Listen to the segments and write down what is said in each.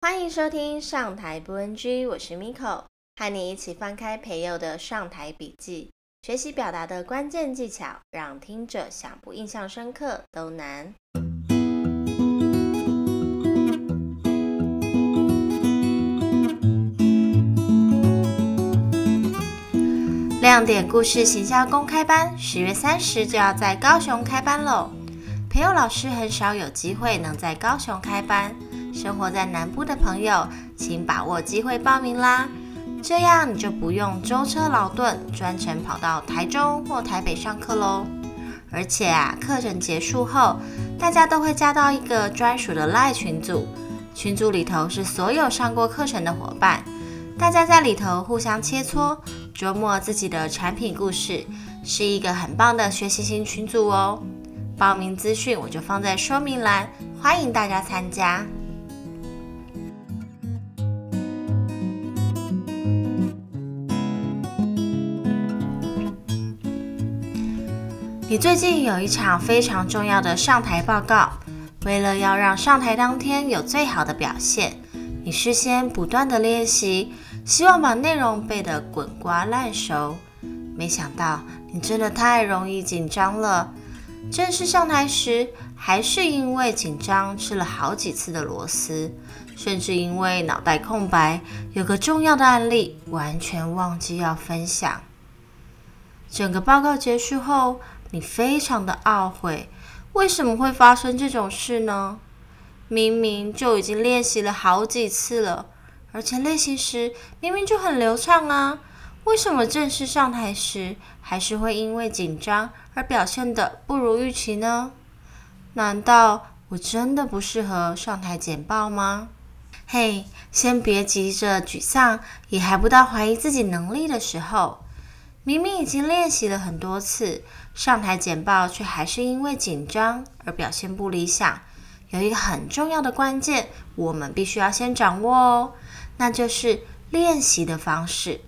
欢迎收听上台不 NG，我是 Miko，和你一起翻开培祐的上台笔记，学习表达的关键技巧，让听者想不印象深刻都难。亮点故事行销公开班，十月三十就要在高雄开班喽！培祐老师很少有机会能在高雄开班，生活在南部的朋友，请把握机会报名啦！这样你就不用舟车劳顿，专程跑到台中或台北上课喽。而且啊，课程结束后，大家都会加到一个专属的 LINE 群组，群组里头是所有上过课程的伙伴，大家在里头互相切磋。琢磨自己的产品故事，是一个很棒的学习型群组哦。报名资讯我就放在说明栏，欢迎大家参加。你最近有一场非常重要的上台报告，为了要让上台当天有最好的表现，你事先不断的练习。希望把内容背得滚瓜烂熟，没想到你真的太容易紧张了。正式上台时，还是因为紧张吃了好几次的螺丝，甚至因为脑袋空白，有个重要的案例完全忘记要分享。整个报告结束后，你非常的懊悔，为什么会发生这种事呢？明明就已经练习了好几次了。而且练习时明明就很流畅啊，为什么正式上台时还是会因为紧张而表现得不如预期呢？难道我真的不适合上台简报吗？嘿，先别急着沮丧，也还不到怀疑自己能力的时候。明明已经练习了很多次，上台简报却还是因为紧张而表现不理想。有一个很重要的关键，我们必须要先掌握哦。那就是练习的方式，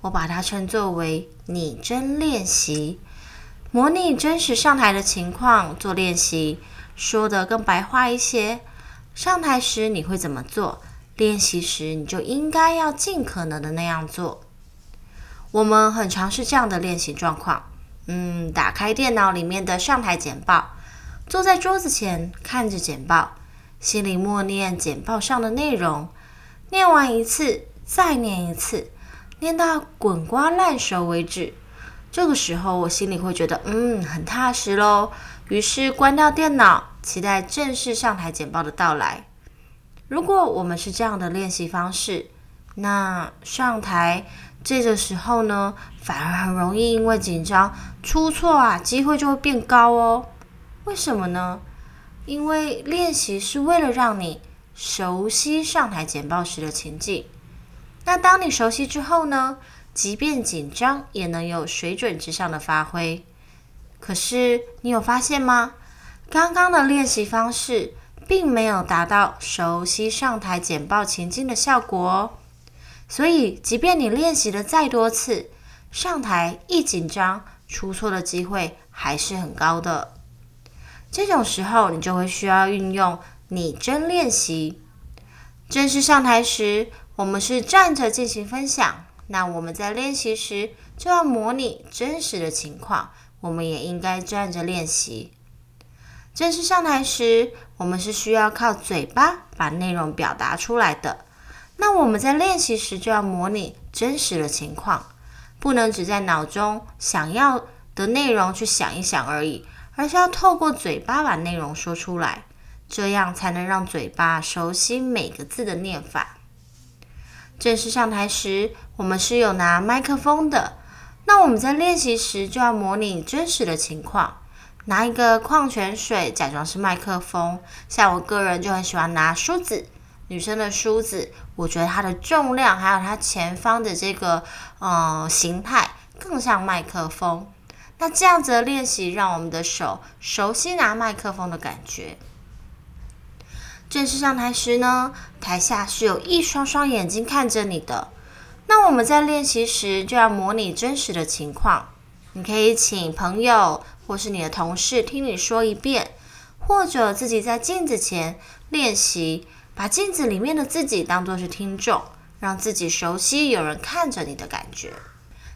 我把它称作为拟真练习，模拟真实上台的情况做练习。说得更白话一些，上台时你会怎么做？练习时你就应该要尽可能的那样做。我们很常是这样的练习状况，嗯，打开电脑里面的上台简报，坐在桌子前看着简报，心里默念简报上的内容。念完一次，再念一次，念到滚瓜烂熟为止。这个时候，我心里会觉得，嗯，很踏实喽。于是关掉电脑，期待正式上台简报的到来。如果我们是这样的练习方式，那上台这个时候呢，反而很容易因为紧张出错啊，机会就会变高哦。为什么呢？因为练习是为了让你。熟悉上台简报时的情境，那当你熟悉之后呢，即便紧张也能有水准之上的发挥。可是你有发现吗？刚刚的练习方式并没有达到熟悉上台简报情境的效果哦。所以，即便你练习了再多次，上台一紧张，出错的机会还是很高的。这种时候，你就会需要运用。拟真练习，正式上台时，我们是站着进行分享。那我们在练习时就要模拟真实的情况，我们也应该站着练习。正式上台时，我们是需要靠嘴巴把内容表达出来的。那我们在练习时就要模拟真实的情况，不能只在脑中想要的内容去想一想而已，而是要透过嘴巴把内容说出来。这样才能让嘴巴熟悉每个字的念法。正式上台时，我们是有拿麦克风的。那我们在练习时就要模拟真实的情况，拿一个矿泉水假装是麦克风。像我个人就很喜欢拿梳子，女生的梳子，我觉得它的重量还有它前方的这个呃形态更像麦克风。那这样子的练习，让我们的手熟悉拿麦克风的感觉。正式上台时呢，台下是有一双双眼睛看着你的。那我们在练习时就要模拟真实的情况。你可以请朋友或是你的同事听你说一遍，或者自己在镜子前练习，把镜子里面的自己当做是听众，让自己熟悉有人看着你的感觉。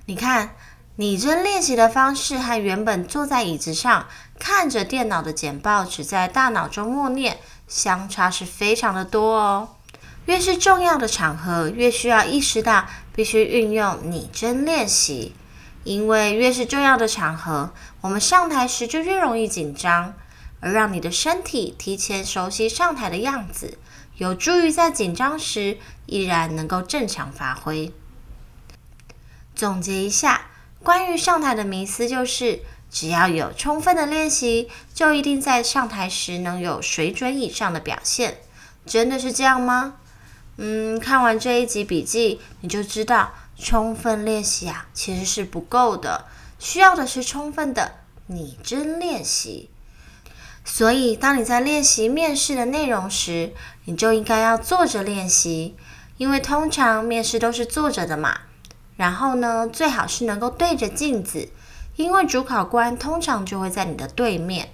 你看，拟真练习的方式和原本坐在椅子上看着电脑的简报，只在大脑中默念，相差是非常的多哦。越是重要的场合，越需要意识到必须运用拟真练习，因为越是重要的场合，我们上台时就越容易紧张，而让你的身体提前熟悉上台的样子，有助于在紧张时依然能够正常发挥。总结一下，关于上台的迷思就是，只要有充分的练习，就一定在上台时能有水准以上的表现。真的是这样吗？嗯，看完这一集笔记，你就知道充分练习啊，其实是不够的，需要的是充分的拟真练习。所以，当你在练习面试的内容时，你就应该要坐着练习，因为通常面试都是坐着的嘛。然后呢，最好是能够对着镜子，因为主考官通常就会在你的对面。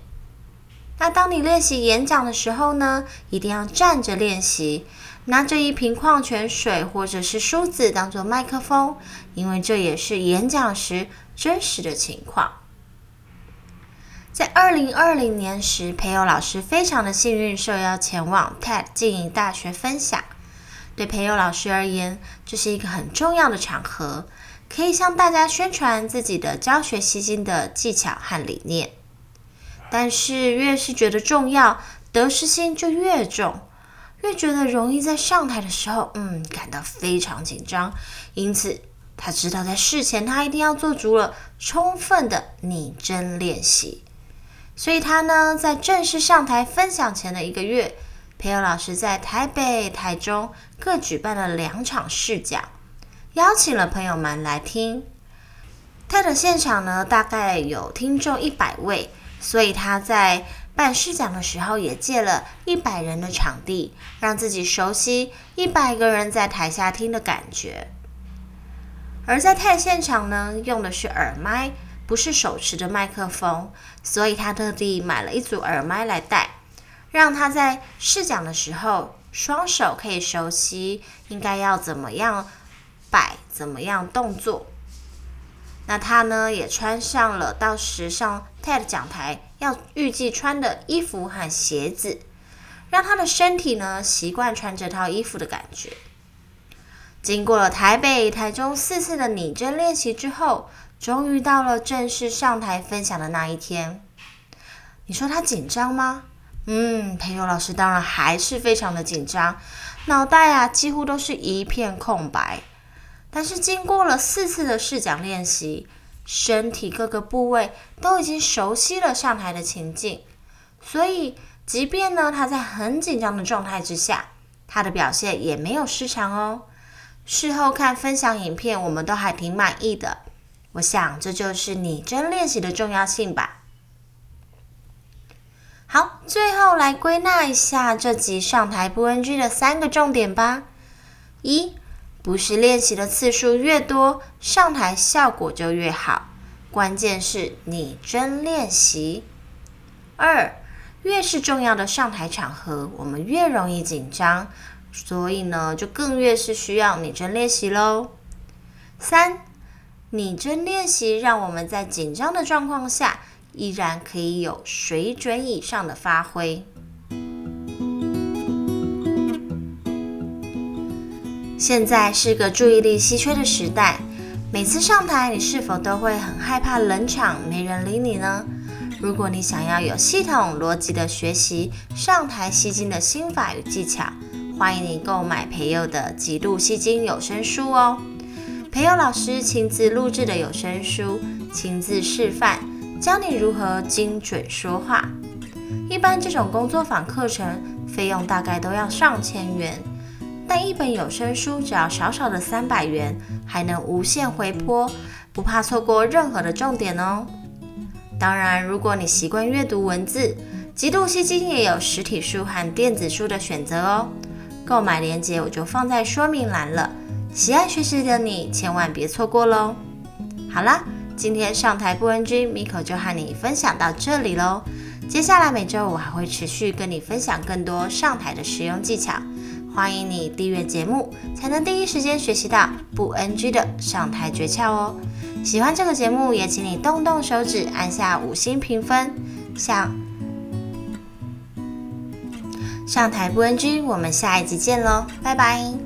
那当你练习演讲的时候呢，一定要站着练习。拿着一瓶矿泉水或者是梳子当做麦克风，因为这也是演讲时真实的情况。在二零二零年时，培祐老师非常的幸运，受邀前往 TED 经营大学分享。对培祐老师而言，这是一个很重要的场合，可以向大家宣传自己的教学吸睛的技巧和理念。但是越是觉得重要，得失心就越重。越觉得容易在上台的时候，嗯，感到非常紧张。因此，他知道在事前他一定要做足了充分的拟真练习。所以，他呢在正式上台分享前的一个月，培祐老师在台北、台中各举办了两场试讲，邀请了朋友们来听。他的现场呢，大概有听众一百位，所以他在。办试讲的时候，也借了一百人的场地，让自己熟悉一百个人在台下听的感觉。而在 TED 现场呢，用的是耳麦，不是手持的麦克风，所以他特地买了一组耳麦来戴，让他在试讲的时候，双手可以熟悉应该要怎么样摆，怎么样动作。那他呢，也穿上了到时上 TED 讲台要预计穿的衣服和鞋子，让他的身体呢习惯穿这套衣服的感觉。经过了台北、台中四次的拟真练习之后，终于到了正式上台分享的那一天。你说他紧张吗？嗯，培祐老师当然还是非常的紧张，脑袋啊几乎都是一片空白。但是经过了四次的试讲练习，身体各个部位都已经熟悉了上台的情境，所以即便呢他在很紧张的状态之下，他的表现也没有失常哦。事后看分享影片，我们都还挺满意的。我想这就是拟真练习的重要性吧。好，最后来归纳一下这集上台不 NG 的三个重点吧。一不是练习的次数越多，上台效果就越好。关键是拟真练习。二，越是重要的上台场合，我们越容易紧张，所以呢，就更越是需要拟真练习喽。三，拟真练习让我们在紧张的状况下，依然可以有水准以上的发挥。现在是个注意力稀缺的时代，每次上台，你是否都会很害怕冷场，没人理你呢？如果你想要有系统逻辑的学习上台吸睛的心法与技巧，欢迎你购买培祐的《极度吸睛有声书》哦。培优老师亲自录制的有声书，亲自示范，教你如何精准说话。一般这种工作坊课程费用大概都要上千元。但一本有声书只要少少的三百元，还能无限回播，不怕错过任何的重点哦。当然，如果你习惯阅读文字，极度吸睛也有实体书和电子书的选择哦。购买链接我就放在说明栏了，喜爱学习的你千万别错过喽。好啦，今天上台不 NG，Miko 就和你分享到这里喽。接下来每周我还会持续跟你分享更多上台的实用技巧。欢迎你订阅节目，才能第一时间学习到不 NG 的上台诀窍哦。喜欢这个节目，也请你动动手指按下五星评分。想上台不 NG，我们下一集见喽，拜拜。